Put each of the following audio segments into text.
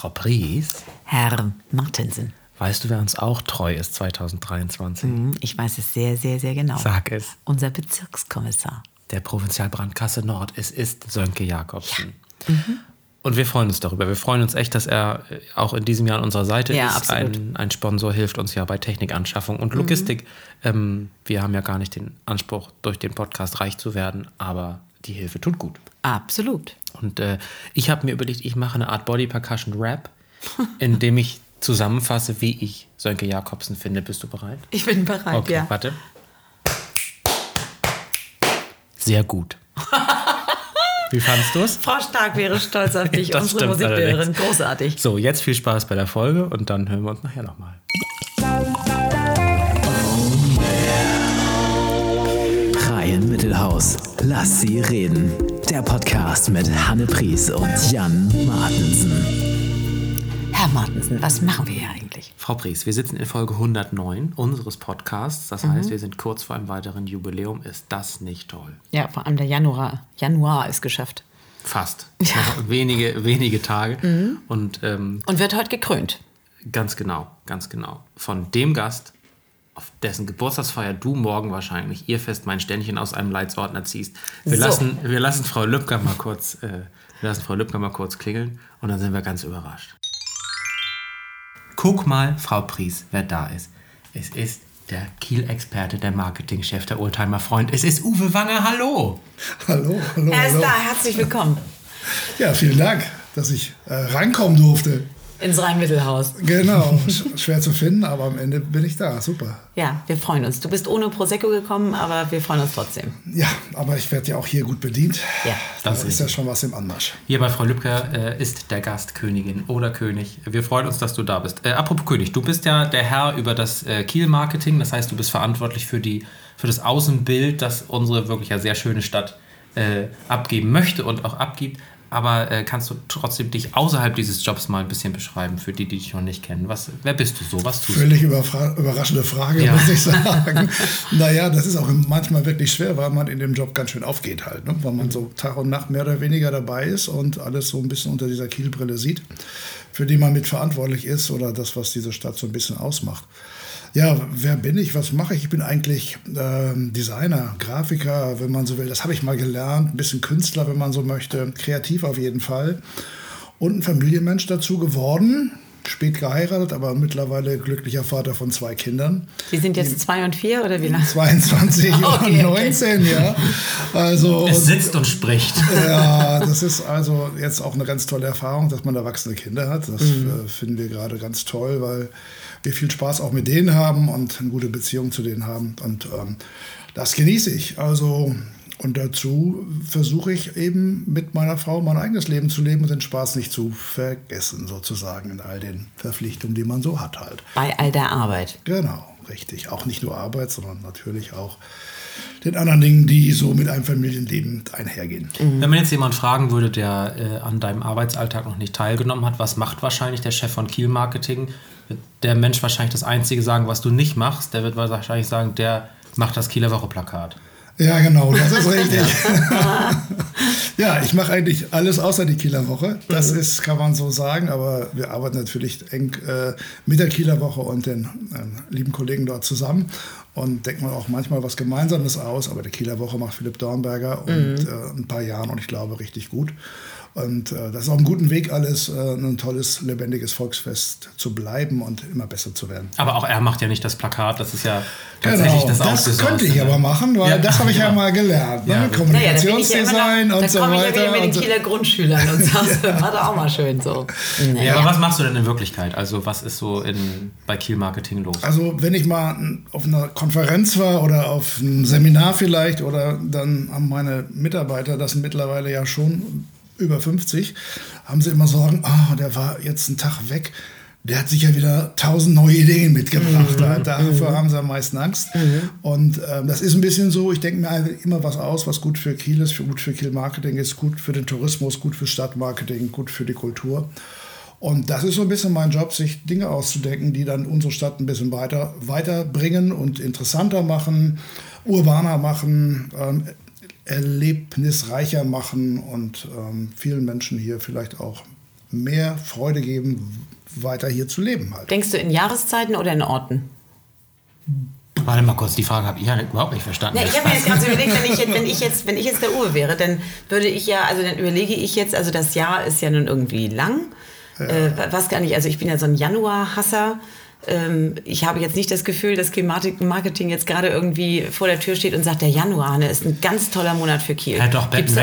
Frau Pries, Herr Martensen. weißt du, wer uns auch treu ist 2023? Hm, Ich weiß es sehr, sehr, sehr genau. Sag es. Unser Bezirkskommissar. Der Provinzialbrandkasse Nord. Es ist Sönke Jakobsen. Und wir freuen uns darüber. Wir freuen uns echt, dass er auch in diesem Jahr an unserer Seite Ja, ist. absolut. Ein, ein Sponsor hilft uns ja bei Technikanschaffung und Logistik. Ähm, wir haben ja gar nicht den Anspruch, durch den Podcast reich zu werden, aber die Hilfe tut gut. Absolut. Und äh, ich habe mir überlegt, ich mache eine Art Body Percussion Rap, in dem ich zusammenfasse, wie ich Sönke Jakobsen finde. Bist du bereit? Ich bin bereit, Okay, ja. warte. Sehr gut. Wie fandest du es? Frau Stark wäre stolz auf dich, unsere Musiklehrerin. Großartig. So, jetzt viel Spaß bei der Folge und dann hören wir uns nachher nochmal. Reihen Mittelhaus. Lass sie reden. Der Podcast mit Hanne Pries und Jan Martensen. Herr Martensen, was machen wir hier eigentlich? Frau Pries, wir sitzen in Folge 109 unseres Podcasts. Das Mhm. heißt, wir sind kurz vor einem weiteren Jubiläum. Ist das nicht toll? Ja, vor allem der Januar. Januar ist geschafft. Fast. Ja. Mhm. Noch wenige, wenige Tage. Und ähm, Und wird heute gekrönt. ganz genau, ganz genau. Von dem Gast, auf dessen Geburtstagsfeier du morgen wahrscheinlich ihr fest mein Ständchen aus einem Leitsordner ziehst. Wir, So. lassen, wir lassen Frau Lübcker mal kurz, äh, wir lassen Frau Lübcker mal kurz klingeln und dann sind wir ganz überrascht. Guck mal, Frau Pries, wer da ist. Es ist der Kiel-Experte, der Marketingchef, der Oldtimer-Freund. Es ist Uwe Wanger, hallo! Hallo, hallo, Er ist hallo. da, herzlich willkommen Ja, vielen Dank, dass ich äh, reinkommen durfte. Ins Rhein-Mittelhaus. Genau, sch- schwer zu finden, aber am Ende bin ich da. Super. Ja, wir freuen uns. Du bist ohne Prosecco gekommen, aber wir freuen uns trotzdem. Ja, aber ich werde ja auch hier gut bedient. Ja, da das ist ist ja schon was im Anmarsch. Hier bei Frau Lübcker äh, ist der Gast Königin oder König. Wir freuen uns, dass du da bist. Äh, apropos König, du bist ja der Herr über das äh, Kiel-Marketing. Das heißt, du bist verantwortlich für, die, für das Außenbild, das unsere wirklich ja sehr schöne Stadt äh, abgeben möchte und auch abgibt. Aber äh, kannst du trotzdem dich außerhalb dieses Jobs mal ein bisschen beschreiben, für die, die dich noch nicht kennen? Was, wer bist du so? Was tust du? Völlig überraschende Frage, Ja. muss ich sagen. naja, das ist auch manchmal wirklich schwer, weil man in dem Job ganz schön aufgeht halt. Ne? Weil man so Tag und Nacht mehr oder weniger dabei ist und alles so ein bisschen unter dieser Kielbrille sieht, für die man mitverantwortlich ist oder das, was diese Stadt so ein bisschen ausmacht. Ja, wer bin ich? Was mache ich? Ich bin eigentlich ähm, Designer, Grafiker, wenn man so will. Das habe ich mal gelernt. Ein bisschen Künstler, wenn man so möchte. Kreativ auf jeden Fall. Und ein Familienmensch dazu geworden. Spät geheiratet, aber mittlerweile glücklicher Vater von zwei Kindern. Die sind jetzt zwei und vier oder wie lange? 22 Okay, und okay. 19, ja. Also, Es sitzt und spricht. ja, das ist also jetzt auch eine ganz tolle Erfahrung, dass man erwachsene Kinder hat. Das Mhm. äh, finden wir gerade ganz toll, weil wir viel Spaß auch mit denen haben und eine gute Beziehung zu denen haben. Und ähm, das genieße ich. Also, und dazu versuche ich eben mit meiner Frau mein eigenes Leben zu leben und den Spaß nicht zu vergessen, sozusagen, in all den Verpflichtungen, die man so hat halt. Bei all der Arbeit. Genau, richtig. Auch nicht nur Arbeit, sondern natürlich auch den anderen Dingen, die so mit einem Familienleben einhergehen. Wenn man jetzt jemand fragen würde, der äh, an deinem Arbeitsalltag noch nicht teilgenommen hat, was macht wahrscheinlich der Chef von Kiel Marketing? Wird der Mensch wahrscheinlich das Einzige sagen, was du nicht machst. Der wird wahrscheinlich sagen, der macht das Kieler Woche-Plakat. Ja, genau, das ist richtig. ja, ich mache eigentlich alles außer die Kieler Woche. Das ist, kann man so sagen, aber wir arbeiten natürlich eng äh, mit der Kieler Woche und den äh, lieben Kollegen dort zusammen und denken auch manchmal was Gemeinsames aus. Aber die Kieler Woche macht Philipp Dornberger und äh, ein paar Jahren und ich glaube richtig gut. Und äh, das ist auf einem guten Weg, alles äh, ein tolles, lebendiges Volksfest zu bleiben und immer besser zu werden. Aber auch er macht ja nicht das Plakat, das ist ja tatsächlich Genau, das das, könnte ich ne? aber machen, weil Ja, das habe ich ja genau. mal gelernt. Ne? Ja. Kommunikationsdesign da und so komme ich ja weiter. wieder mit den. Kieler Grundschülern und sagst, war da auch mal schön so. Ja, Naja. aber was machst du denn in Wirklichkeit? Also was ist so in, bei Kiel Marketing los? Also wenn ich mal auf einer Konferenz war oder auf einem Seminar vielleicht oder dann haben meine Mitarbeiter, das mittlerweile ja schon über 50, haben sie immer sagen, ah, der war jetzt einen Tag weg. Der hat sicher wieder tausend neue Ideen mitgebracht. Da, dafür haben sie am meisten Angst. Und ähm, das ist ein bisschen so, ich denke mir immer was aus, was gut für Kiel ist, für, gut für Kiel Marketing ist, gut für den Tourismus, gut für Stadtmarketing, gut für die Kultur. Und das ist so ein bisschen mein Job, sich Dinge auszudenken, die dann unsere Stadt ein bisschen weiter weiterbringen und interessanter machen, urbaner machen, ähm, erlebnisreicher machen und ähm, vielen Menschen hier vielleicht auch mehr Freude geben, weiter hier zu leben halt. Denkst du in Jahreszeiten oder in Orten? Warte mal kurz, die Frage habe ich ja überhaupt nicht verstanden. Nee, ich habe mir jetzt gerade so überlegt, wenn ich, jetzt, wenn, ich jetzt, wenn ich jetzt der Uwe wäre, dann würde ich ja, also dann überlege ich jetzt, also das Jahr ist ja nun irgendwie lang. Äh, was gar nicht, also ich bin ja so ein Januar-Hasser. Ähm, ich habe jetzt nicht das Gefühl, dass Klimatik Marketing jetzt gerade irgendwie vor der Tür steht und sagt, der Januar ne, ist ein ganz toller Monat für Kiel. Ja, doch, Gibt's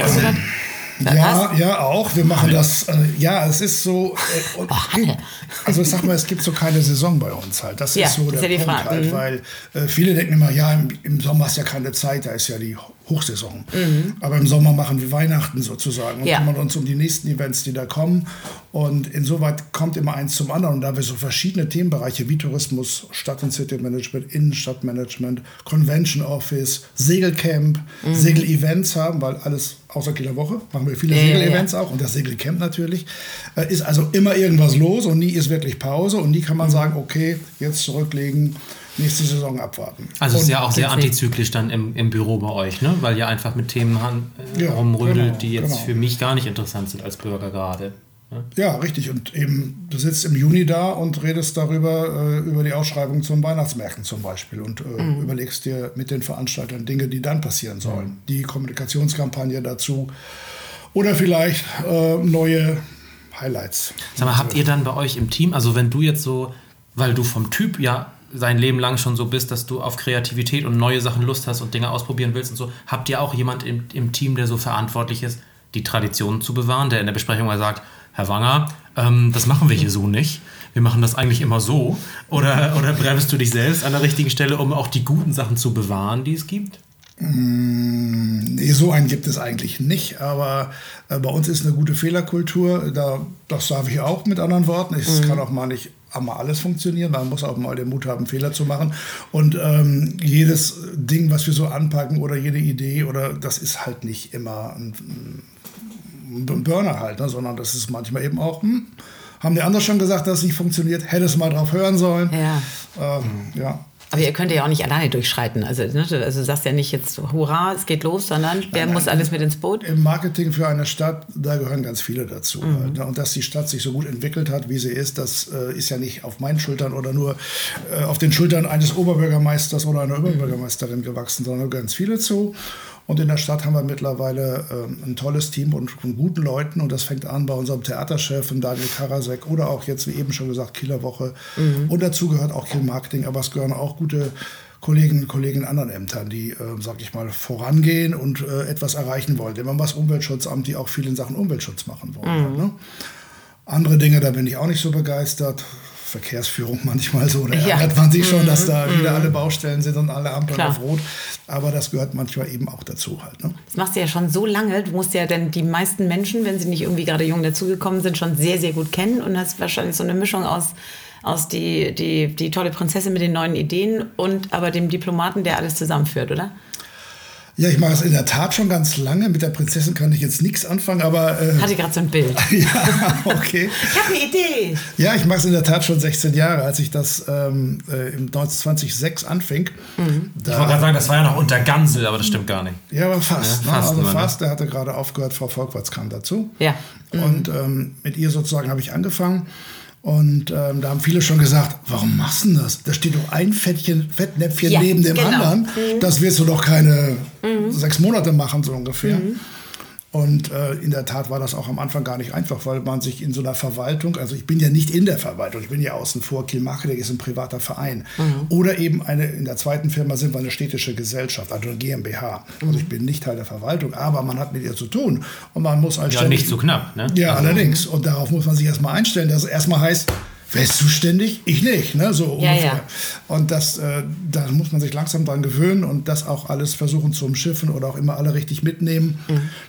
Ja, ja, auch. Wir machen das. Äh, ja, es ist so. Äh, und, Oh, Hanne. also ich sag mal, es gibt so keine Saison bei uns halt. Das Ja, ist so das der ist ja Punkt Frage. halt, Mhm. weil äh, viele denken immer, ja, im, im Sommer ist ja keine Zeit, da ist ja die Hochsaison. Aber im Sommer machen wir Weihnachten sozusagen und Mhm. Ja. kümmern uns um die nächsten Events, die da kommen. Und insoweit kommt immer eins zum anderen. Und da wir so verschiedene Themenbereiche wie Tourismus, Stadt- und City-Management, Innenstadtmanagement, Convention Office, Segelcamp, Mhm. Segel-Events haben, weil alles außer Kieler Woche machen wir viele Ja, ja, ja. Segel-Events auch und das Segelcamp natürlich, äh, ist also immer irgendwas los und nie ist wirklich Pause und nie kann Mhm. man sagen, okay, jetzt zurücklegen, nächste Saison abwarten. Also es ist ja auch sehr antizyklisch dann im, im Büro bei euch, ne? weil ihr einfach mit Themen äh, Ja, rumrüttelt, genau, die jetzt genau. für mich gar nicht interessant sind als Bürger gerade. Ja, richtig. Und eben, du sitzt im Juni da und redest darüber, äh, über die Ausschreibung zum Weihnachtsmärkten zum Beispiel und äh, Mhm. überlegst dir mit den Veranstaltern Dinge, die dann passieren sollen. Die Kommunikationskampagne dazu oder vielleicht äh, neue Highlights. Sag mal, habt ihr dann bei euch im Team, also wenn du jetzt so, weil du vom Typ ja sein Leben lang schon so bist, dass du auf Kreativität und neue Sachen Lust hast und Dinge ausprobieren willst und so, habt ihr auch jemand im, im Team, der so verantwortlich ist, die Traditionen zu bewahren, der in der Besprechung mal sagt, Herr Wanger, ähm, das machen wir hier so nicht. Wir machen das eigentlich immer so. Oder, oder bremst du dich selbst an der richtigen Stelle, um auch die guten Sachen zu bewahren, die es gibt? Nee, so einen gibt es eigentlich nicht, aber äh, bei uns ist eine gute Fehlerkultur. Da, das darf ich auch mit anderen Worten. Es kann auch mal nicht einmal alles funktionieren. Man muss auch mal den Mut haben, Fehler zu machen. Und ähm, jedes Ding, was wir so anpacken oder jede Idee, oder das ist halt nicht immer ein, ein Burner halt, ne, sondern das ist manchmal eben auch, hm, haben die anderen schon gesagt, dass es nicht funktioniert, hätte es mal drauf hören sollen. Ja. Ähm, ja. Aber ihr könnt ja auch nicht alleine durchschreiten. Also, ne, also du sagst ja nicht jetzt, hurra, es geht los, sondern wer muss alles mit ins Boot? Im Marketing für eine Stadt, da gehören ganz viele dazu. halt, ne? Und dass die Stadt sich so gut entwickelt hat, wie sie ist, das äh, ist ja nicht auf meinen Schultern oder nur äh, auf den Schultern eines Oberbürgermeisters oder einer Oberbürgermeisterin gewachsen, sondern ganz viele zu. Und in der Stadt haben wir mittlerweile ähm, ein tolles Team und von guten Leuten. Und das fängt an bei unserem Theaterchef Daniel Karasek oder auch jetzt, wie eben schon gesagt, Kieler Woche. Und dazu gehört auch Kiel Marketing, aber es gehören auch gute Kolleginnen und Kollegen in anderen Ämtern, die, äh, sag ich mal, vorangehen und äh, etwas erreichen wollen. Immer was Umweltschutzamt, die auch viel in Sachen Umweltschutz machen wollen. Ne? Andere Dinge, da bin ich auch nicht so begeistert. Verkehrsführung manchmal so. Da Ja. ärgert man sich schon, dass da wieder alle Baustellen sind und alle Ampeln Klar. auf Rot. Aber das gehört manchmal eben auch dazu halt. Ne? Das machst du ja schon so lange. Du musst ja dann die meisten Menschen, wenn sie nicht irgendwie gerade jung dazugekommen sind, schon sehr, sehr gut kennen und hast wahrscheinlich so eine Mischung aus, aus die, die, die tolle Prinzessin mit den neuen Ideen und aber dem Diplomaten, der alles zusammenführt, oder? Ja, ich mache es in der Tat schon ganz lange. Mit der Prinzessin kann ich jetzt nichts anfangen, aber äh, Hatte gerade so ein Bild. ja, okay. Ich habe eine Idee. Ja, ich mache es in der Tat schon 16 Jahre, als ich das ähm, äh, im 2006 anfing. Ich wollte gerade sagen, das war ja noch unter Gansel, aber das stimmt gar nicht. Ja, aber fast. Ja, ne? fast also ne? fast. Der hatte gerade aufgehört, Frau Volkwarts kam dazu. Ja. Und ähm, mit ihr sozusagen habe ich angefangen. Und ähm, da haben viele schon gesagt, warum machst du das? Da steht doch ein Fettchen, Fettnäpfchen Ja, neben dem genau. anderen. Das wirst du doch keine sechs Monate machen, so ungefähr. Und äh, in der Tat war das auch am Anfang gar nicht einfach, weil man sich in so einer Verwaltung, also ich bin ja nicht in der Verwaltung, ich bin ja außen vor, Kiel Marketing ist ein privater Verein. Oder eben eine, in der zweiten Firma sind wir eine städtische Gesellschaft, also eine GmbH. Also ich bin nicht Teil der Verwaltung, aber man hat mit ihr zu tun. Und man muss als Ja, ständig- nicht so knapp, ne? ja, allerdings. Und darauf muss man sich erstmal einstellen, dass es erstmal heißt, wer ist zuständig? Ich nicht, ne? So Ja, ungefähr. ja. Und das, äh, da muss man sich langsam dran gewöhnen und das auch alles versuchen zu umschiffen oder auch immer alle richtig mitnehmen.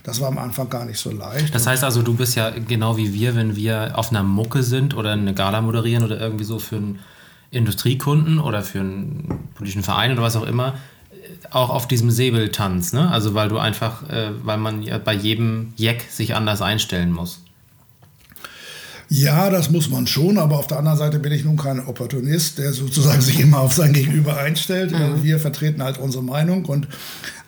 Das war am Anfang gar nicht so leicht. Das heißt also, du bist ja genau wie wir, wenn wir auf einer Mucke sind oder eine Gala moderieren oder irgendwie so für einen Industriekunden oder für einen politischen Verein oder was auch immer, auch auf diesem Säbeltanz, ne? Also weil du einfach, äh, weil man ja bei jedem Jack sich anders einstellen muss. Ja, das muss man schon, aber auf der anderen Seite bin ich nun kein Opportunist, der sozusagen sich immer auf sein Gegenüber einstellt. Mhm. Wir vertreten halt unsere Meinung und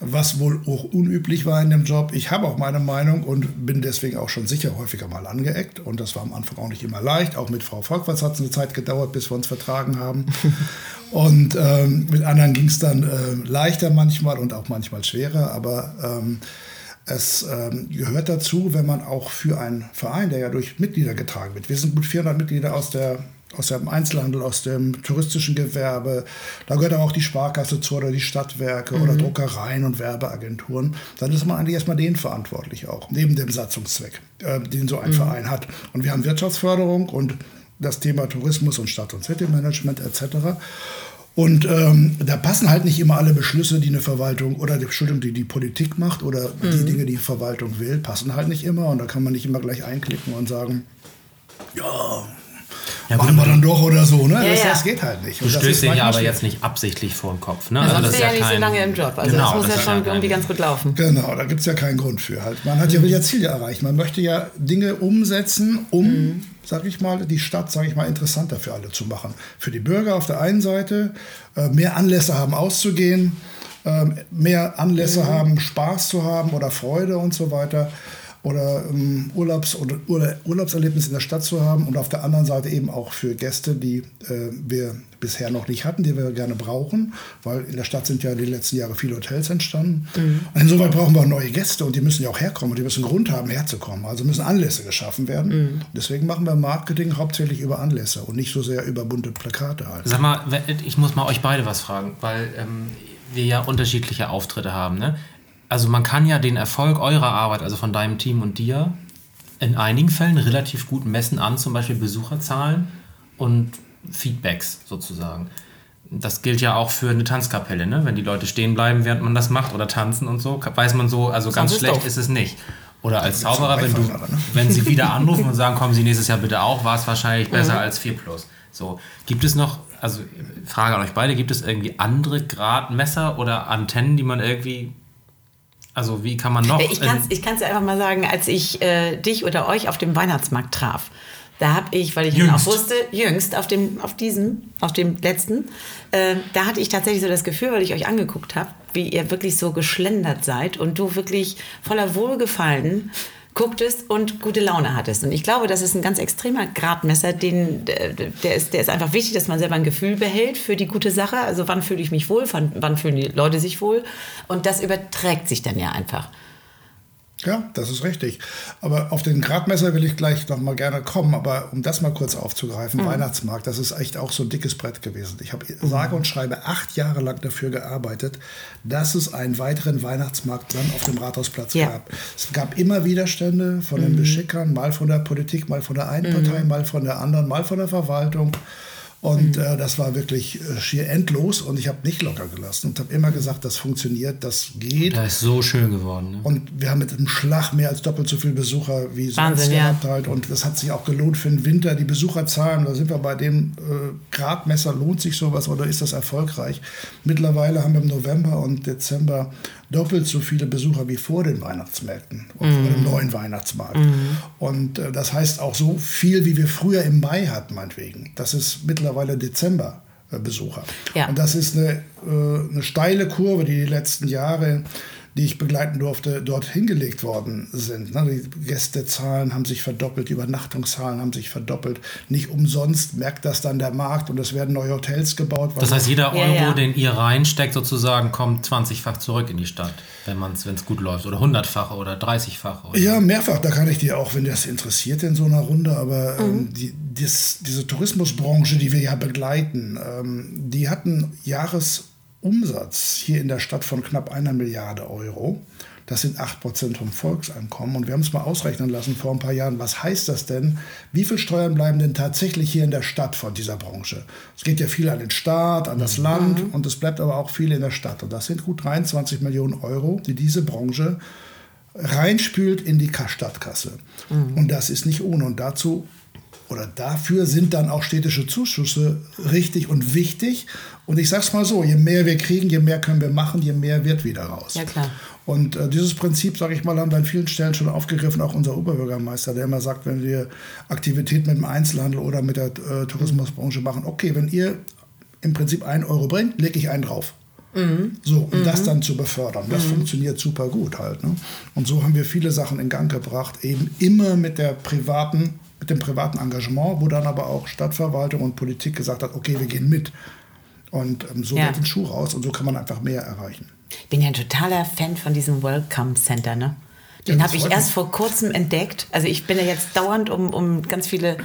was wohl auch unüblich war in dem Job, ich habe auch meine Meinung und bin deswegen auch schon sicher häufiger mal angeeckt und das war am Anfang auch nicht immer leicht. Auch mit Frau Volkwitz hat es eine Zeit gedauert, bis wir uns vertragen haben. und ähm, mit anderen ging es dann äh, leichter manchmal und auch manchmal schwerer, aber ähm, es ähm, gehört dazu, wenn man auch für einen Verein, der ja durch Mitglieder getragen wird, wir sind gut 400 Mitglieder aus, der, aus dem Einzelhandel, aus dem touristischen Gewerbe, da gehört auch die Sparkasse zu oder die Stadtwerke mhm. oder Druckereien und Werbeagenturen, dann ist man eigentlich erstmal den verantwortlich auch, neben dem Satzungszweck, äh, den so ein mhm. Verein hat. Und wir haben Wirtschaftsförderung und das Thema Tourismus und Stadt- und City-Management etc. Und ähm, da passen halt nicht immer alle Beschlüsse, die eine Verwaltung oder die, Entschuldigung, die die Politik macht oder mhm. die Dinge, die die Verwaltung will, passen halt nicht immer. Und da kann man nicht immer gleich einklicken und sagen, ja, ja, machen wir dann doch oder so. Ne? Ja, das, ja. das, geht halt nicht. Du stößt den ja aber jetzt nicht absichtlich vor den Kopf. Ne? Also, also das ist ja, nicht kein, so lange im Job. Also genau, das muss das ja schon irgendwie ganz gut laufen. Genau, da gibt es ja keinen Grund für. Halt. Man hat ja, will ja Ziele erreichen. Man möchte ja Dinge umsetzen, um, mhm. sag ich mal, die Stadt, sag ich mal, interessanter für alle zu machen. Für die Bürger auf der einen Seite, äh, mehr Anlässe haben auszugehen, äh, mehr Anlässe mhm. haben, Spaß zu haben oder Freude und so weiter oder ähm, Urlaubs- oder, oder Urlaubserlebnis in der Stadt zu haben und auf der anderen Seite eben auch für Gäste, die äh, wir bisher noch nicht hatten, die wir gerne brauchen, weil in der Stadt sind ja die letzten Jahre viele Hotels entstanden. Mhm. Und insoweit brauchen wir neue Gäste und die müssen ja auch herkommen und die müssen Grund haben, herzukommen. Also müssen Anlässe geschaffen werden. Mhm. Deswegen machen wir Marketing hauptsächlich über Anlässe und nicht so sehr über bunte Plakate halt. Sag mal, ich muss mal euch beide was fragen, weil ähm, wir ja unterschiedliche Auftritte haben. Ne? Also man kann ja den Erfolg eurer Arbeit, also von deinem Team und dir, in einigen Fällen relativ gut messen an, zum Beispiel Besucherzahlen und Feedbacks sozusagen. Das gilt ja auch für eine Tanzkapelle, ne? Wenn die Leute stehen bleiben, während man das macht oder tanzen und so, weiß man so, also ganz schlecht doof. ist es nicht. Oder als Zauberer, wenn du, ne? wenn sie wieder anrufen und sagen, kommen Sie nächstes Jahr bitte auch, war es wahrscheinlich besser mhm. als 4 Plus. So, gibt es noch, also Frage an euch beide, gibt es irgendwie andere Gradmesser oder Antennen, die man irgendwie also wie kann man noch? Ich kann es ich dir einfach mal sagen, als ich äh, dich oder euch auf dem Weihnachtsmarkt traf, da habe ich, weil ich jüngst. auch wusste, jüngst auf dem, auf diesem, auf dem letzten, äh, da hatte ich tatsächlich so das Gefühl, weil ich euch angeguckt habe, wie ihr wirklich so geschlendert seid und du wirklich voller Wohlgefallen gucktest und gute Laune hattest. Und ich glaube, das ist ein ganz extremer Gradmesser, den, der, ist, der ist einfach wichtig, dass man selber ein Gefühl behält für die gute Sache. Also wann fühle ich mich wohl, wann, wann fühlen die Leute sich wohl. Und das überträgt sich dann ja einfach. Ja, das ist richtig. Aber auf den Gradmesser will ich gleich noch mal gerne kommen. Aber um das mal kurz aufzugreifen, mhm. Weihnachtsmarkt, das ist echt auch so ein dickes Brett gewesen. Ich habe mhm. sage und schreibe acht Jahre lang dafür gearbeitet, dass es einen weiteren Weihnachtsmarkt dann auf dem Rathausplatz ja. gab. Es gab immer Widerstände von den mhm. Beschickern, mal von der Politik, mal von der einen Partei, mhm. mal von der anderen, mal von der Verwaltung. Und mhm. äh, das war wirklich äh, schier endlos und ich habe nicht locker gelassen und habe immer gesagt, das funktioniert, das geht. Das ist so schön geworden. Ne? Und wir haben mit einem Schlag mehr als doppelt so viele Besucher wie Wahnsinn, sonst gehabt ja. halt. Und das hat sich auch gelohnt für den Winter. Die Besucherzahlen, da sind wir bei dem äh, Gradmesser, lohnt sich sowas oder ist das erfolgreich? Mittlerweile haben wir im November und Dezember doppelt so viele Besucher wie vor den Weihnachtsmärkten und vor dem mhm. neuen Weihnachtsmarkt. Mhm. Und äh, das heißt auch so viel, wie wir früher im Mai hatten, meinetwegen. Das ist mittlerweile Dezember. Äh, Besucher. Ja. Und das ist eine, äh, eine steile Kurve, die die letzten Jahre die ich begleiten durfte, dort hingelegt worden sind. Die Gästezahlen haben sich verdoppelt, die Übernachtungszahlen haben sich verdoppelt. Nicht umsonst merkt das dann der Markt und es werden neue Hotels gebaut. Das heißt, jeder Euro, ja, ja. den ihr reinsteckt, sozusagen, kommt 20-fach zurück in die Stadt, wenn es gut läuft. Oder 100-fach oder 30-fach. Ja, mehrfach. Da kann ich dir auch, wenn das interessiert in so einer Runde, aber ähm, mhm. ähm, die, dies, diese Tourismusbranche, die wir ja begleiten, ähm, die hatten Jahres Umsatz hier in der Stadt von knapp einer Milliarde Euro. Das sind 8% vom Volkseinkommen. Und wir haben es mal ausrechnen lassen vor ein paar Jahren. Was heißt das denn? Wie viel Steuern bleiben denn tatsächlich hier in der Stadt von dieser Branche? Es geht ja viel an den Staat, an das mhm. Land und es bleibt aber auch viel in der Stadt. Und das sind gut 23 Millionen Euro, die diese Branche reinspült in die Stadtkasse. Mhm. Und das ist nicht ohne. Und dazu oder dafür sind dann auch städtische Zuschüsse richtig und wichtig. Und ich sage es mal so, je mehr wir kriegen, je mehr können wir machen, je mehr wird wieder raus. Ja, klar. Und äh, dieses Prinzip, sage ich mal, haben wir an vielen Stellen schon aufgegriffen, auch unser Oberbürgermeister, der immer sagt, wenn wir Aktivität mit dem Einzelhandel oder mit der äh, Tourismusbranche machen, okay, wenn ihr im Prinzip einen Euro bringt, lege ich einen drauf. Mhm. So, um mhm. das dann zu befördern. Das mhm. funktioniert super gut halt. Ne? Und so haben wir viele Sachen in Gang gebracht, eben immer mit der privaten, mit dem privaten Engagement, wo dann aber auch Stadtverwaltung und Politik gesagt hat, okay, wir gehen mit. Und ähm, so ja. wird ein Schuh raus und so kann man einfach mehr erreichen. Ich bin ja ein totaler Fan von diesem Welcome Center, ne? Den ja, habe ich erst vor kurzem entdeckt. Also ich bin ja jetzt dauernd um, um ganz viele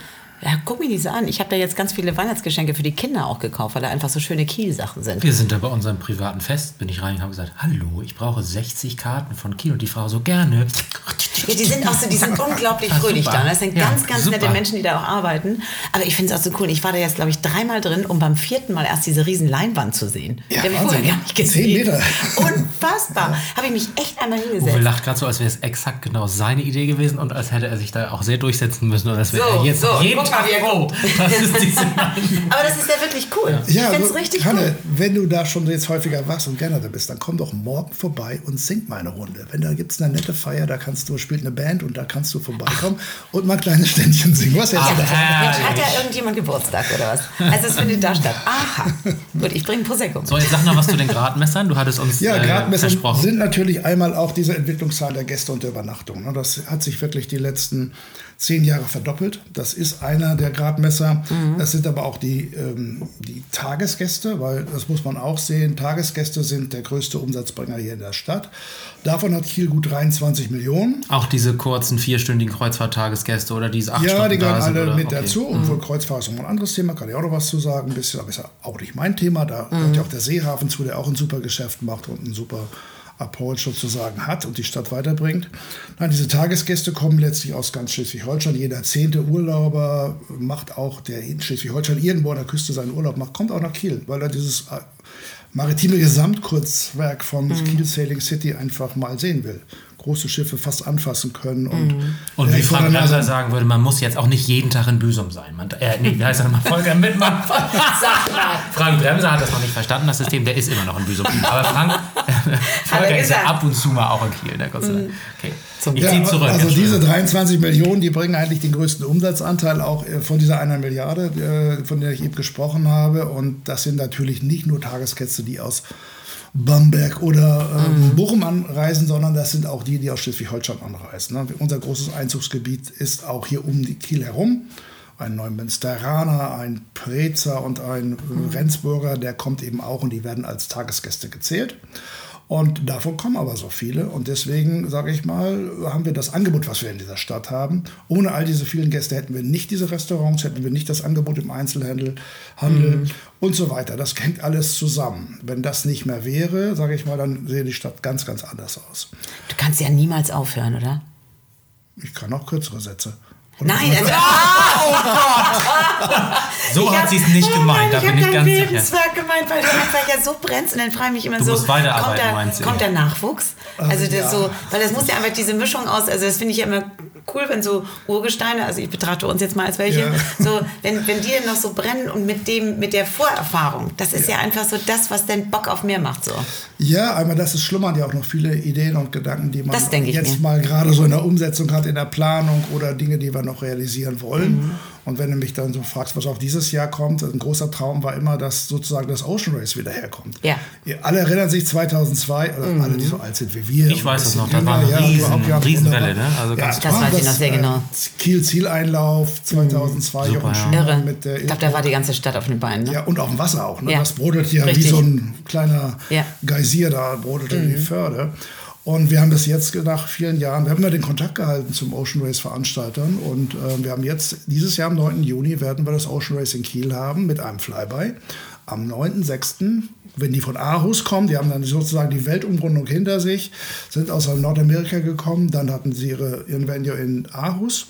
ja, guck mir diese an. Ich habe da jetzt ganz viele Weihnachtsgeschenke für die Kinder auch gekauft, weil da einfach so schöne Kiel-Sachen sind. Wir sind da bei unserem privaten Fest, bin ich rein und habe gesagt, hallo, ich brauche 60 Karten von Kiel. Und die Frau so, gerne. Ja, die sind auch so, die sind unglaublich ah, fröhlich da. Das sind ja, ganz, ganz super. nette Menschen, die da auch arbeiten. Aber ich finde es auch so cool. Ich war da jetzt, glaube ich, dreimal drin, um beim vierten Mal erst diese riesen Leinwand zu sehen. Ja, die habe ich vorher gar nicht gesehen. Zehn Meter. Unfassbar. Habe ich mich echt einmal hingesetzt. Uwe lacht gerade so, als wäre es exakt genau seine Idee gewesen und als hätte er sich da auch sehr durchsetzen müssen. Und als wäre so, er jetzt so, jeden Tag froh. Das ist diese Aber das ist ja wirklich cool. Ja. Ich finde es richtig Hanne, cool. wenn du da schon jetzt häufiger warst und gerne da bist, dann komm doch morgen vorbei und sing mal eine Runde. Wenn da gibt es eine nette Feier, da kannst du, spielt eine Band und da kannst du vorbeikommen und mal kleine Ständchen singen. Was jetzt Ach, Hat ja irgendjemand Geburtstag oder was? Also es findet da statt. Aha. Gut, ich bringe Prosecco. So, jetzt sag noch was zu den Gradmessern. Du hattest uns Ja, äh, Gradmesser sind natürlich einmal auch diese Entwicklungszahl der Gäste und der Übernachtung. Ne? Das hat sich wirklich die letzten zehn Jahre verdoppelt. Das ist einer der Gradmesser. Mhm. Das sind aber auch die, ähm, die Tagesgäste, weil das muss man auch sehen. Tagesgäste sind der größte Umsatzbringer hier in der Stadt. Davon hat Kiel gut 23 Millionen. Auch diese kurzen vierstündigen Kreuzfahrt-Tagesgäste oder diese acht Ja, Stunden die gehören alle oder? mit okay. dazu. Und mhm. Kreuzfahrt ist noch ein anderes Thema, kann ich auch noch was zu sagen. Ein bisschen, aber ist ja auch nicht mein Thema. Da mhm. gehört ja auch der Seehafen zu, der auch ein super Geschäft macht und ein super Approach sozusagen hat und die Stadt weiterbringt. Nein, diese Tagesgäste kommen letztlich aus ganz Schleswig-Holstein. Jeder zehnte Urlauber macht auch, der in Schleswig-Holstein irgendwo an der Küste seinen Urlaub macht, kommt auch nach Kiel, weil er dieses äh, maritime Gesamtkurzwerk von mhm. Kiel Sailing City einfach mal sehen will große Schiffe fast anfassen können. Und, mhm. und wie Frank Bremser sagen würde, man muss jetzt auch nicht jeden Tag in Büsum sein. Man, äh, nee, wie heißt er nochmal? Volker Mittmann. Frank Bremser hat das noch nicht verstanden, das System. Der ist immer noch in Büsum. Aber Frank, Volker ist ja ab und zu mal auch in Kiel. Ne? Gott sei Dank. Mhm. Okay. Ich ja, zurück. Also diese 23 Millionen, die bringen eigentlich den größten Umsatzanteil auch äh, von dieser einer Milliarde, äh, von der ich eben gesprochen habe. Und das sind natürlich nicht nur Tagesgäste, die aus Bamberg oder ähm, mhm. Bochum anreisen, sondern das sind auch die, die aus Schleswig-Holstein anreisen. Ne? Unser großes Einzugsgebiet ist auch hier um die Kiel herum. Ein Neumünsteraner, ein Prezer und ein mhm. Rendsburger, der kommt eben auch und die werden als Tagesgäste gezählt. Und davon kommen aber so viele. Und deswegen, sage ich mal, haben wir das Angebot, was wir in dieser Stadt haben. Ohne all diese vielen Gäste hätten wir nicht diese Restaurants, hätten wir nicht das Angebot im Einzelhandel Handel mhm. und so weiter. Das hängt alles zusammen. Wenn das nicht mehr wäre, sage ich mal, dann sähe die Stadt ganz, ganz anders aus. Du kannst ja niemals aufhören, oder? Ich kann auch kürzere Sätze. Und Nein, also, ah, oh Gott. so ich hat sie es nicht oh gemeint, da bin ich ganz sicher. Ich gemeint, weil du einfach ja so brennst und dann frage ich mich immer du so, musst weiterarbeiten, kommt, da, kommt der Nachwuchs? Also das ja. so, weil das muss ja einfach diese Mischung aus, also das finde ich ja immer cool, wenn so Urgesteine, also ich betrachte uns jetzt mal als welche, ja. so wenn, wenn die dann noch so brennen und mit dem, mit der Vorerfahrung, das ist ja, ja einfach so das, was den Bock auf mehr macht. So. Ja, einmal das ist schlummern ja auch noch viele Ideen und Gedanken, die man jetzt mal gerade so in der Umsetzung hat, in der Planung oder Dinge, die wir noch realisieren wollen. Mhm. Und wenn du mich dann so fragst, was auch dieses Jahr kommt, ein großer Traum war immer, dass sozusagen das Ocean Race wieder herkommt. Ja. Ihr alle erinnern sich 2002, oder mhm. alle, die so alt sind wie wir. Ich weiß es noch, da war eine Riesen, ja, Riesenwelle. Ne? Also ja, das weiß ich noch sehr genau. Kiel-Zieleinlauf 2002. Mhm. Super, ja. Irre. Mit der ich glaube, da war die ganze Stadt auf den Beinen. Ne? Ja, und auf dem Wasser auch. Ne? Ja. Das brodelt ja Richtig. wie so ein kleiner Geysir, da brodelte mhm. die Förde. Und wir haben das jetzt nach vielen Jahren, wir haben ja den Kontakt gehalten zum Ocean Race Veranstaltern und äh, wir haben jetzt, dieses Jahr am 9. Juni werden wir das Ocean Race in Kiel haben mit einem Flyby. Am 9.6., wenn die von Aarhus kommen, die haben dann sozusagen die Weltumrundung hinter sich, sind aus Nordamerika gekommen, dann hatten sie ihre, ihren Venue in Aarhus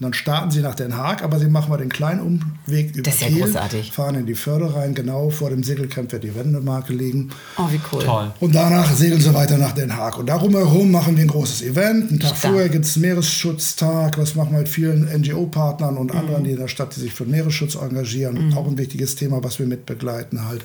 Und dann starten sie nach Den Haag, aber sie machen mal den kleinen Umweg über Das ist ja Kiel, großartig. fahren in die Förde rein, genau vor dem Segelcamp wird die Wendemarke liegen. Oh, wie cool. Toll. Und danach segeln sie weiter nach Den Haag. Und darum herum machen wir ein großes Event. Einen Tag vorher gibt es Meeresschutztag. Das machen wir mit vielen NGO-Partnern und anderen, die in der Stadt, die sich für den Meeresschutz engagieren. Auch ein wichtiges Thema, was wir mitbegleiten halt.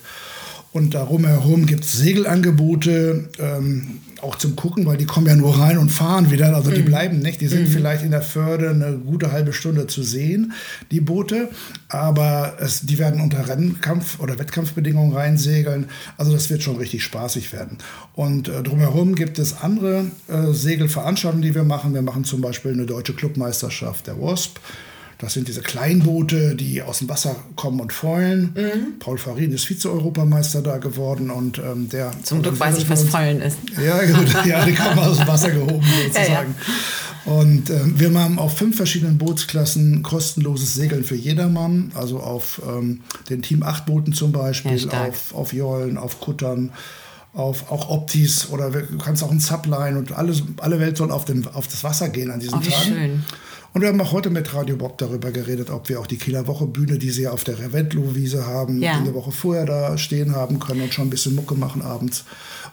Und darum herum gibt es Segelangebote, ähm, auch zum Gucken, weil die kommen ja nur rein und fahren wieder. Also die bleiben nicht. Die sind vielleicht in der Förde eine gute halbe Stunde zu sehen, die Boote. Aber es, die werden unter Rennkampf- oder Wettkampfbedingungen reinsegeln. Also das wird schon richtig spaßig werden. Und äh, drumherum gibt es andere äh, Segelveranstaltungen, die wir machen. Wir machen zum Beispiel eine deutsche Clubmeisterschaft der WASP. Das sind diese Kleinboote, die aus dem Wasser kommen und foilen. Mhm. Paul Farin ist Vize-Europameister da geworden und ähm, der. Zum Glück weiß ich, was Fallen ist. Ja, gut, ja, die kommen aus dem Wasser gehoben sozusagen. Und ähm, wir haben auf fünf verschiedenen Bootsklassen kostenloses Segeln für jedermann. Also auf ähm, den Team 8 Booten zum Beispiel, Ja, auf, auf Jollen, auf Kuttern, auf auch Optis oder du kannst auch ein Subline und alles, alle Welt soll auf, den, auf das Wasser gehen an diesen Oh, Tagen. schön. Und wir haben auch heute mit Radio Bob darüber geredet, ob wir auch die Kieler Woche Bühne, die sie ja auf der Reventlow-Wiese haben, Ja. eine Woche vorher da stehen haben können und schon ein bisschen Mucke machen abends.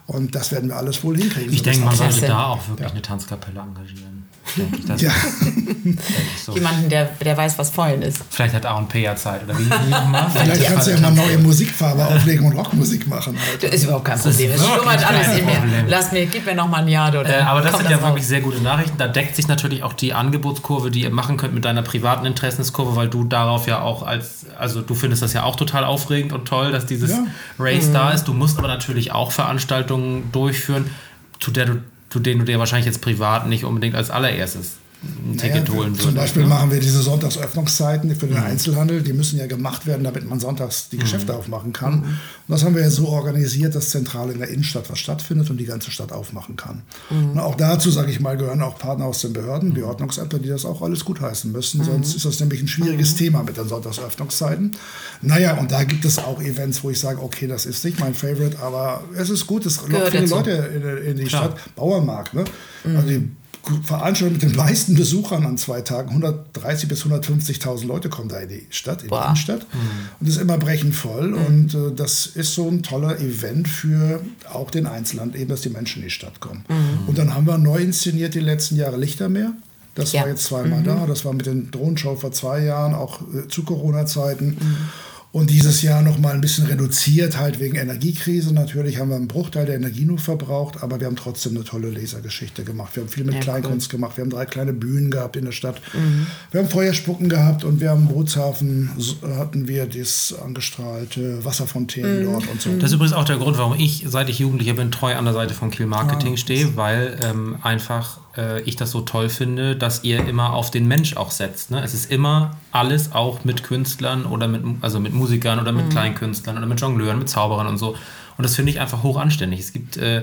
Und das werden wir alles wohl hinkriegen. Ich so denke, man sollte da auch wirklich eine Tanzkapelle engagieren. Denke ich, das Ja, denke ich so. Jemanden, der, der weiß, was Fallen ist. Vielleicht hat A&P ja Zeit, oder wie? wie nochmal? vielleicht kannst du ja mal neue Musikfarbe auflegen und Rockmusik machen. Das ist überhaupt kein Problem. Es wirklich schlummert alles in mir. Lass mir, gib mir noch mal ein Jahr oder Äh, aber das sind ja raus. wirklich sehr gute Nachrichten. Da deckt sich natürlich auch die Angebotskurve, die ihr machen könnt mit deiner privaten Interessenskurve, weil du darauf ja auch als, also du findest das ja auch total aufregend und toll, dass dieses Ja. Race da ist. Du musst aber natürlich auch Veranstaltungen durchführen, zu, der du, zu denen du dir wahrscheinlich jetzt privat nicht unbedingt als allererstes ein Ticket Naja, holen Zum würdest. Beispiel ne? machen wir diese Sonntagsöffnungszeiten für den Einzelhandel. Die müssen ja gemacht werden, damit man sonntags die Geschäfte aufmachen kann. Und das haben wir ja so organisiert, dass zentral in der Innenstadt was stattfindet und die ganze Stadt aufmachen kann. Und auch dazu, sage ich mal, gehören auch Partner aus den Behörden, die Ordnungsämter, die das auch alles gutheißen müssen. Sonst ist das nämlich ein schwieriges Thema mit den Sonntagsöffnungszeiten. Naja, und da gibt es auch Events, wo ich sage, okay, das ist nicht mein Favorite, aber es ist gut, es lockt viele dazu. Leute in, in die Klar. Stadt. Bauernmarkt, ne? Also die Veranstaltung mit den meisten Besuchern an zwei Tagen. 130.000 bis 150.000 Leute kommen da in die Stadt, in die Boah. Innenstadt. Und ist immer brechend voll. Und äh, das ist so ein toller Event für auch den Einzelland, eben, dass die Menschen in die Stadt kommen. Und dann haben wir neu inszeniert die letzten Jahre Lichtermeer. Das Ja. war jetzt zweimal da. Das war mit den Drohnenshow vor zwei Jahren, auch äh, zu Corona-Zeiten. Und dieses Jahr noch mal ein bisschen reduziert, halt wegen Energiekrise. Natürlich haben wir einen Bruchteil der Energie nur verbraucht, aber wir haben trotzdem eine tolle Lasergeschichte gemacht. Wir haben viel mit Ja, Kleinkunst gemacht. Wir haben drei kleine Bühnen gehabt in der Stadt. Wir haben Feuerspucken gehabt und wir haben im Bootshafen hatten wir das angestrahlte Wasserfontänen dort und so. Das ist übrigens auch der Grund, warum ich, seit ich Jugendlicher bin, treu an der Seite von Kiel Marketing stehe, weil ähm, einfach äh, ich das so toll finde, dass ihr immer auf den Mensch auch setzt. Ne? Es ist immer alles auch mit Künstlern oder mit, also mit Musikern oder mit Kleinkünstlern oder mit Jongleuren, mit Zauberern und so. Und das finde ich einfach hoch anständig. Es gibt äh,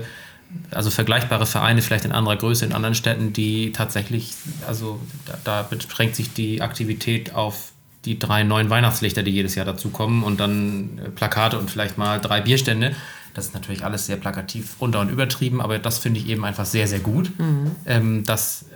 also vergleichbare Vereine vielleicht in anderer Größe in anderen Städten, die tatsächlich, also da, da beschränkt sich die Aktivität auf die drei neuen Weihnachtslichter, die jedes Jahr dazukommen und dann äh, Plakate und vielleicht mal drei Bierstände. Das ist natürlich alles sehr plakativ runter und übertrieben, aber das finde ich eben einfach sehr, sehr gut. Ähm, dass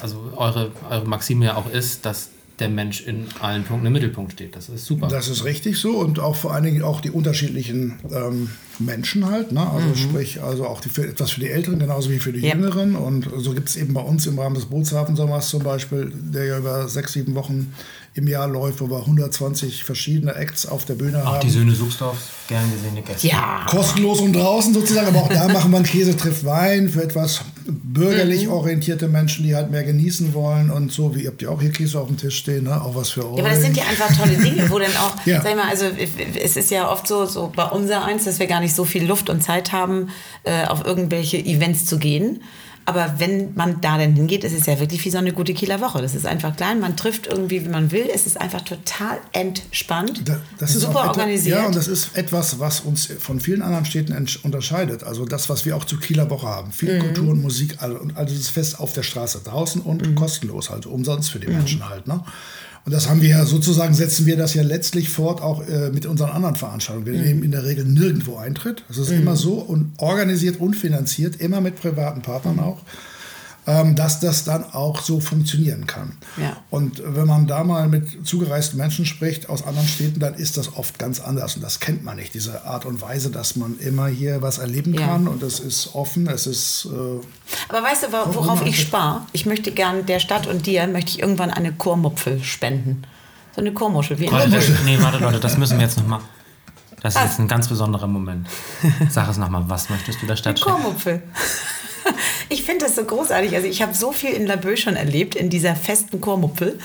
also eure, eure Maxime ja auch ist, dass der Mensch in allen Punkten im Mittelpunkt steht. Das ist super. Das ist richtig so und auch vor allen Dingen auch die unterschiedlichen ähm, Menschen halt. Ne? Also sprich, also auch die, für, etwas für die Älteren genauso wie für die Ja. Jüngeren. Und so gibt es eben bei uns im Rahmen des Bootshafensommers zum Beispiel, der ja über sechs, sieben Wochen im Jahr läuft, wo wir 120 verschiedene Acts auf der Bühne auch haben. die Söhne Suchsdorfs, gern gesehene Gäste. Ja. Kostenlos und draußen sozusagen, aber auch da machen wir einen Käse trifft Wein für etwas bürgerlich orientierte Menschen, die halt mehr genießen wollen und so, wie ihr habt ja auch hier Käse auf dem Tisch stehen, ne? auch was für euch. Ja, aber das sind ja einfach tolle Dinge, wo dann auch, Ja. sag ich mal, also es ist ja oft so, so bei unser eins, dass wir gar nicht so viel Luft und Zeit haben, äh, auf irgendwelche Events zu gehen. Aber wenn man da dann hingeht, ist es ja wirklich wie so eine gute Kieler Woche. Das ist einfach klein, man trifft irgendwie, wie man will. Es ist einfach total entspannt, Da- Das ist super auch etwa- organisiert. Ja, und das ist etwas, was uns von vielen anderen Städten unterscheidet. Also das, was wir auch zur Kieler Woche haben. Viel Mhm. Kultur und Musik, und also das Fest auf der Straße draußen und Mhm. kostenlos, also umsonst für die Menschen halt. Ne? Und das haben wir ja sozusagen, setzen wir das ja letztlich fort, auch äh, mit unseren anderen Veranstaltungen. Wir Mhm. nehmen in der Regel nirgendwo Eintritt. Es ist immer so und organisiert und finanziert, immer mit privaten Partnern auch. Ähm, dass das dann auch so funktionieren kann. Ja. Und wenn man da mal mit zugereisten Menschen spricht aus anderen Städten, dann ist das oft ganz anders. Und das kennt man nicht, diese Art und Weise, dass man immer hier was erleben Ja. kann. Und es ist offen, es ist... Äh, Aber weißt du, wo- worauf ich spare? Ich möchte gern der Stadt und dir möchte ich irgendwann eine Chormupfel spenden. So eine Chormuschel. Wie Warte, das, nee, warte Leute, das müssen wir jetzt nochmal. Das ist Was? jetzt ein ganz besonderer Moment. Sag es nochmal, was möchtest du der Stadt schenken? Chormupfel. Ich finde das so großartig. Also ich habe so viel in Laboe schon erlebt, in dieser festen Chormupfel.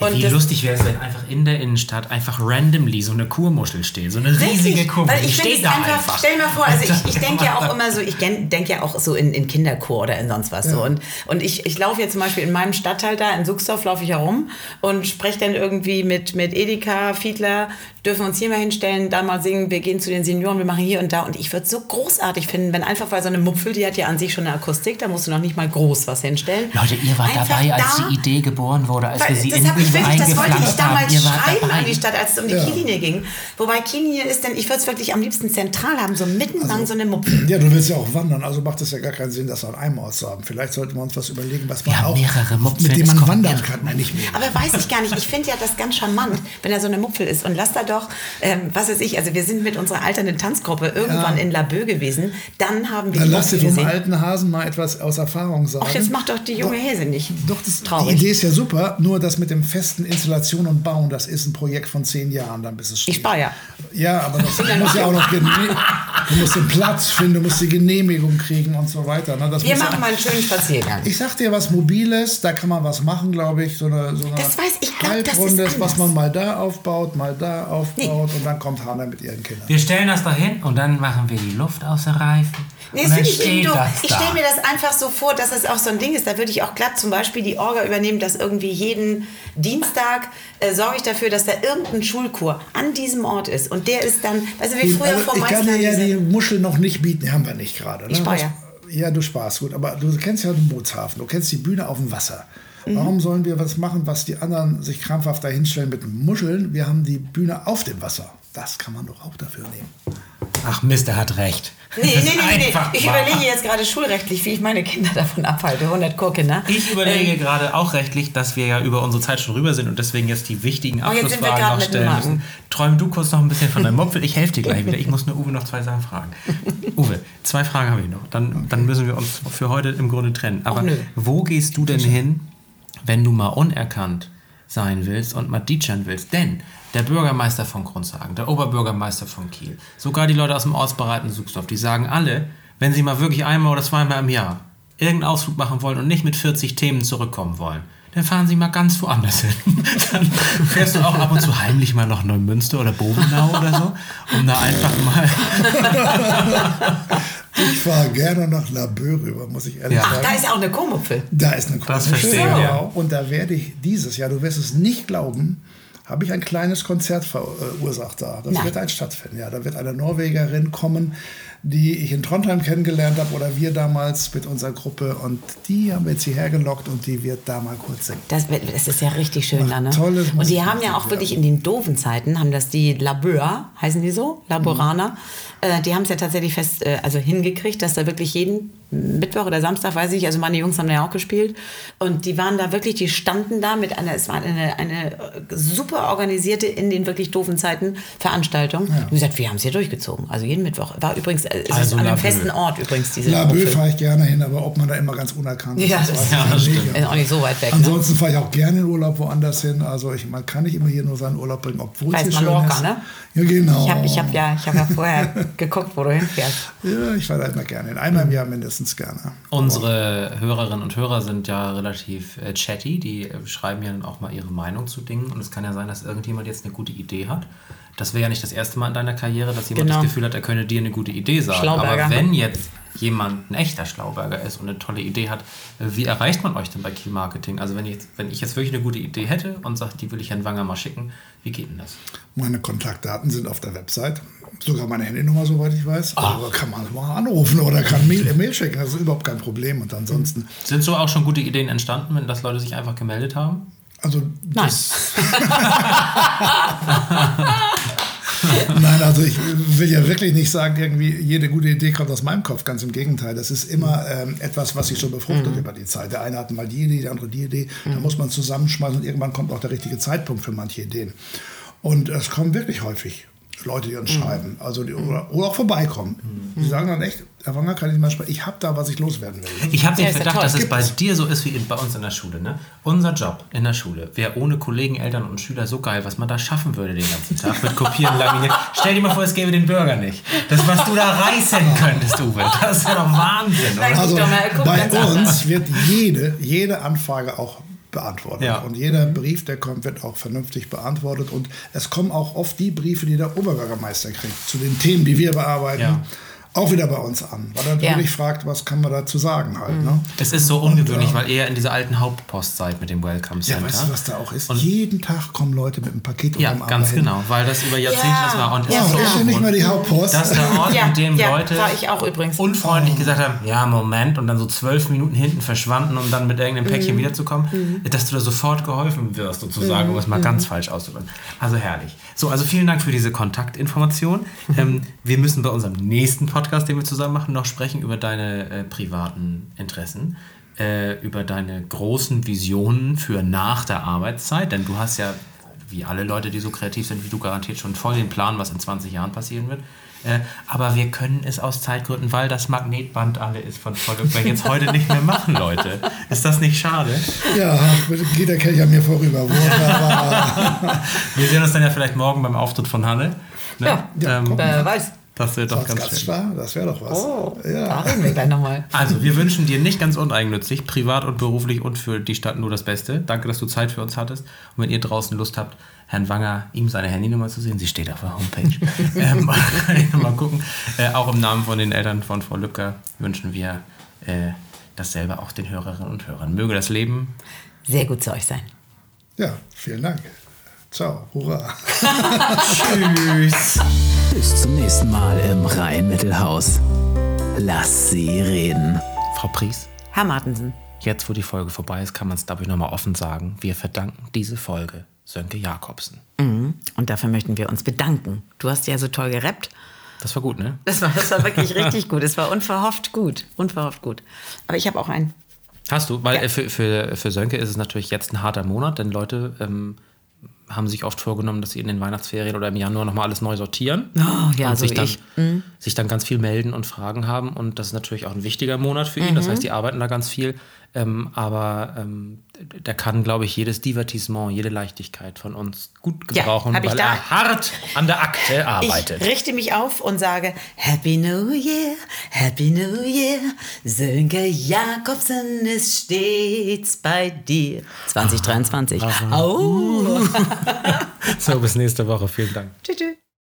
Und Wie lustig wäre es, wenn einfach in der Innenstadt einfach randomly so eine Kurmuschel steht. So eine riesige Richtig, Kurmuschel. Ich steht da einfach, einfach. stell dir mal vor, also ich, ich denke ja auch immer so, ich denke ja auch so in, in Kinderchor oder in sonst was so. Und, und ich, ich laufe jetzt zum Beispiel in meinem Stadtteil da, in Suchsdorf laufe ich herum und spreche dann irgendwie mit, mit Edeka, Fiedler, dürfen uns hier mal hinstellen, da mal singen, wir gehen zu den Senioren, wir machen hier und da. Und ich würde es so großartig finden, wenn einfach, weil so eine Mupfel, die hat ja an sich schon eine Akustik, da musst du noch nicht mal groß was hinstellen. Leute, ihr wart Einfach dabei, als da- die Idee geboren wurde, als wir sie das in ich wirklich, das wollte ich damals haben. Ihr wart schreiben dabei. an die Stadt, als es um die Ja. Kiellinie ging. Wobei Kiellinie ist denn, ich würde es wirklich am liebsten zentral haben, so mittenlang so eine Mupfel. ja, du willst ja auch wandern, also macht es ja gar keinen Sinn, das an einem Ort zu haben. Vielleicht sollten wir uns was überlegen, was man auch, mehrere Mupfeln, mit dem man wandern kann. Nein, nicht mehr. Aber weiß ich gar nicht. Ich finde ja das ganz charmant, wenn er so eine Mupfel ist. Und lass da doch, ähm, was weiß ich, also wir sind mit unserer alternden Tanzgruppe irgendwann in Laboe gewesen. Dann haben wir Dann lass dir vom alten Hasen mal etwas aus Erfahrung sagen. Ach, jetzt macht doch die junge Häse nicht. Doch, das, Traurig. die Idee ist ja super, nur das mit dem festen Installation und Bauen, das ist ein Projekt von zehn Jahren, dann bis es steht. Ich spare ja. Ja, aber das muss ja auch noch du musst den Platz finden, du musst die Genehmigung kriegen und so weiter. Ne? Das Wir ja- machen mal einen schönen Spaziergang. ich sag dir was Mobiles, da kann man was machen, glaube ich. So eine, so eine Das weiß ich, glaub, das ist was man mal da aufbaut, mal da aufbaut und dann kommt Hanna mit ihren Kindern. Wir stellen das da hin und dann machen wir die Luft aus den Reifen. Nee, und das dann finde ich doof. das Ich stelle mir das einfach so vor, dass es auch so ein Ding ist. Da würde ich auch glatt zum Beispiel die Orga übernehmen, dass irgendwie jeden Dienstag äh, sorge ich dafür, dass da irgendein Schulchor an diesem Ort ist. Und der ist dann, du, wie Gut, früher also vor ich kann dir ja die Muschel noch nicht bieten, die haben wir nicht gerade. Ne? Ich spar Was- ja. Ja, du sparst gut, aber du kennst ja den Bootshafen, du kennst die Bühne auf dem Wasser. Mhm. Warum sollen wir was machen, was die anderen sich krampfhaft dahinstellen mit Muscheln? Wir haben die Bühne auf dem Wasser. Das kann man doch auch dafür nehmen. Ach Mist, er hat recht. Nee, nee, nee, nee, Ich wahr. überlege jetzt gerade schulrechtlich, wie ich meine Kinder davon abhalte. 100 Chorkinder. Ich überlege Ähm, gerade auch rechtlich, dass wir ja über unsere Zeit schon rüber sind und deswegen jetzt die wichtigen Oh, jetzt sind wir Abschlussfragen noch stellen müssen. Träum du kurz noch ein bisschen von deinem Mopfel. Ich helfe dir gleich wieder. Ich muss nur Uwe noch zwei Sachen fragen. Uwe, zwei Fragen habe ich noch. Dann, dann müssen wir uns für heute im Grunde trennen. Aber wo gehst du denn hin, wenn du mal unerkannt sein willst und mal DJen willst? Denn der Bürgermeister von Grundsagen, der Oberbürgermeister von Kiel, sogar die Leute aus dem Ortsbereiten Suchsdorf, die sagen alle, wenn sie mal wirklich einmal oder zweimal im Jahr irgendeinen Ausflug machen wollen und nicht mit 40 Themen zurückkommen wollen, dann fahren sie mal ganz woanders hin. Dann fährst du auch ab und zu heimlich mal nach Neumünster oder Bobenau oder so, um da einfach mal. Ich fahre gerne nach Laboe rüber, muss ich ehrlich Ja. Ach, sagen. da ist ja auch eine Chormupfel. Da ist eine Das Kurzmuschel, verstehe ja. genau. Und da werde ich dieses Jahr, du wirst es nicht glauben, habe ich ein kleines Konzert verursacht da. Das Nein. wird ein stattfinden. Ja, da wird eine Norwegerin kommen, die ich in Trondheim kennengelernt habe oder wir damals mit unserer Gruppe und die haben wir jetzt hierher gelockt und die wird da mal kurz singen. Das, das ist ja richtig schön da, ne? tolles Und die haben ja auch wirklich in den doofen Zeiten, haben das die Labeur, heißen die so? Laboraner. Äh, die haben es ja tatsächlich fest, äh, also hingekriegt, dass da wirklich jeden Mittwoch oder Samstag, weiß ich, also meine Jungs haben da ja auch gespielt. Und die waren da wirklich, die standen da mit einer, es war eine, eine äh, super organisierte, in den wirklich doofen Zeiten Veranstaltung. Die haben gesagt, wir haben es hier durchgezogen. Also jeden Mittwoch. War übrigens, äh, es Also ist an einem festen Ort übrigens, diese Laboe Mupfel. fahre ich gerne hin, aber ob man da immer ganz unerkannt ist, Ja, das das ist- Ja, das stimmt. Ist auch nicht so weit weg. Ne? Ansonsten fahre ich auch gerne in Urlaub woanders hin. Also ich, man kann nicht immer hier nur seinen Urlaub bringen, obwohl Weiß es hier schön ist. ne? Ja, genau. Ich habe ich hab ja, ich hab ja vorher geguckt, wo du hinfährst. Ja, ich fahre da immer gerne hin. Einmal im Jahr mindestens gerne. Unsere Hörerinnen und Hörer sind ja relativ äh, chatty, die äh, schreiben ja dann auch mal ihre Meinung zu Dingen und es kann ja sein, dass irgendjemand jetzt eine gute Idee hat. Das wäre ja nicht das erste Mal in deiner Karriere, dass jemand Genau. das Gefühl hat, er könne dir eine gute Idee sagen. Schlauberger. Aber wenn jetzt jemand ein echter Schlauberger ist und eine tolle Idee hat, wie erreicht man euch denn bei Key Marketing? Also wenn ich, jetzt, wenn ich jetzt wirklich eine gute Idee hätte und sage, die will ich Herrn Wanger mal schicken, wie geht denn das? Meine Kontaktdaten sind auf der Website. Sogar meine Handynummer, soweit ich weiß. Ah. Aber kann man mal anrufen oder kann Mail, äh, Mail schicken. Das ist überhaupt kein Problem. Und ansonsten, Sind so auch schon gute Ideen entstanden, wenn das Leute sich einfach gemeldet haben? also Nein. Nein, also ich will ja wirklich nicht sagen, irgendwie jede gute Idee kommt aus meinem Kopf. Ganz im Gegenteil. Das ist immer ähm, etwas, was sich so befruchtet über die Zeit. Der eine hat mal die Idee, der andere die Idee. Da muss man zusammenschmeißen und irgendwann kommt auch der richtige Zeitpunkt für manche Ideen. Und es kommen wirklich häufig Leute, die uns schreiben, also die, oder, oder auch vorbeikommen. Die sagen dann echt, Herr Wanger, kann ich mal sprechen? Ich habe da, was ich loswerden will. Ich habe den Ja, Verdacht, dass es bei es. dir so ist wie in, bei uns in der Schule. Ne? Unser Job in der Schule wäre ohne Kollegen, Eltern und Schüler so geil, was man da schaffen würde den ganzen Tag mit Kopieren, Laminieren. Stell dir mal vor, es gäbe den Bürger nicht. Das, was du da reißen könntest, Uwe, das wäre doch Wahnsinn, oder? Also guck bei uns wird jede, jede Anfrage auch beantwortet. Ja. Und jeder Brief, der kommt, wird auch vernünftig beantwortet. Und es kommen auch oft die Briefe, die der Oberbürgermeister kriegt, zu den Themen, die wir bearbeiten, Ja. Auch wieder bei uns an. Weil er Ja. natürlich fragt, was kann man dazu sagen halt. Ne? Es ist so ungewöhnlich, weil ihr ja in dieser alten Hauptpost seid mit dem Welcome Ja, Center. weißt du, was da auch ist? Jeden Tag kommen Leute mit einem Paket Ja, unterm Arm ganz dahin. genau, weil das über Jahrzehnte Ja. das war. Und Ja, ist so ist ja nicht mal die Hauptpost. dass der Ort, Ja, in dem ja, Leute war ich auch übrigens. unfreundlich gesagt haben, ja, Moment, und dann so zwölf Minuten hinten verschwanden, um dann mit irgendeinem Päckchen wiederzukommen, dass du da sofort geholfen wirst, sozusagen, um es mal ganz falsch auszudrücken. Also herrlich. So, also vielen Dank für diese Kontaktinformation. ähm, wir müssen bei unserem nächsten Podcast, den wir zusammen machen, noch sprechen über deine äh, privaten Interessen. Äh, über deine großen Visionen für nach der Arbeitszeit, denn du hast ja, wie alle Leute, die so kreativ sind wie du, garantiert schon voll den Plan, was in 20 Jahren passieren wird. Äh, aber wir können es aus Zeitgründen, weil das Magnetband alle ist von Volkswagen, jetzt heute nicht mehr machen, Leute. Ist das nicht schade? Ja, geht der Kelch an mir vorüber. Wunderbar. Wir sehen uns dann ja vielleicht morgen beim Auftritt von Hanne. Ne? Ja, ähm, Wer weiß. Das wird doch ganz schön. Gaststar, das wäre doch was. Oh, da ja. reden wir gleich nochmal. Also, wir wünschen dir nicht ganz uneigennützig, privat und beruflich und für die Stadt nur das Beste. Danke, dass du Zeit für uns hattest. Und wenn ihr draußen Lust habt, Herrn Wanger, ihm seine Handynummer zu sehen, sie steht auf der Homepage. ähm, mal gucken. Äh, auch im Namen von den Eltern von Frau Lübcker wünschen wir äh, dasselbe auch den Hörerinnen und Hörern. Möge das Leben Sehr gut zu euch sein. ja, vielen Dank. Ciao, hurra. Tschüss. Bis zum nächsten Mal im Rhein-Mittelhaus. Lass sie reden. Frau Pries, Herr Martensen. jetzt wo die Folge vorbei ist, kann man es, glaube ich, nochmal offen sagen. Wir verdanken diese Folge Sönke Jakobsen. Und dafür möchten wir uns bedanken. Du hast ja so toll gerappt. Das war gut, ne? Das war, das war wirklich richtig gut. Es war unverhofft gut. Unverhofft gut. Aber ich habe auch einen. Hast du, weil Ja. äh, für, für, für Sönke ist es natürlich jetzt ein harter Monat, denn Leute ähm, haben sich oft vorgenommen, dass sie in den Weihnachtsferien oder im Januar nochmal alles neu sortieren. Oh, ja, und so sich dann. Mhm. sich dann ganz viel melden und Fragen haben. Und das ist natürlich auch ein wichtiger Monat für ihn. Das Mhm. heißt, die arbeiten da ganz viel. Ähm, aber ähm, der kann, glaube ich, jedes Divertissement, jede Leichtigkeit von uns gut Ja, gebrauchen, ich weil da- er hart an der Akte arbeitet. Ich richte mich auf und sage Happy New Year, Happy New Year. Sönke Jakobsen ist stets bei dir. 2023. Au. So, bis nächste Woche. Vielen Dank. Tschüss. tschüss.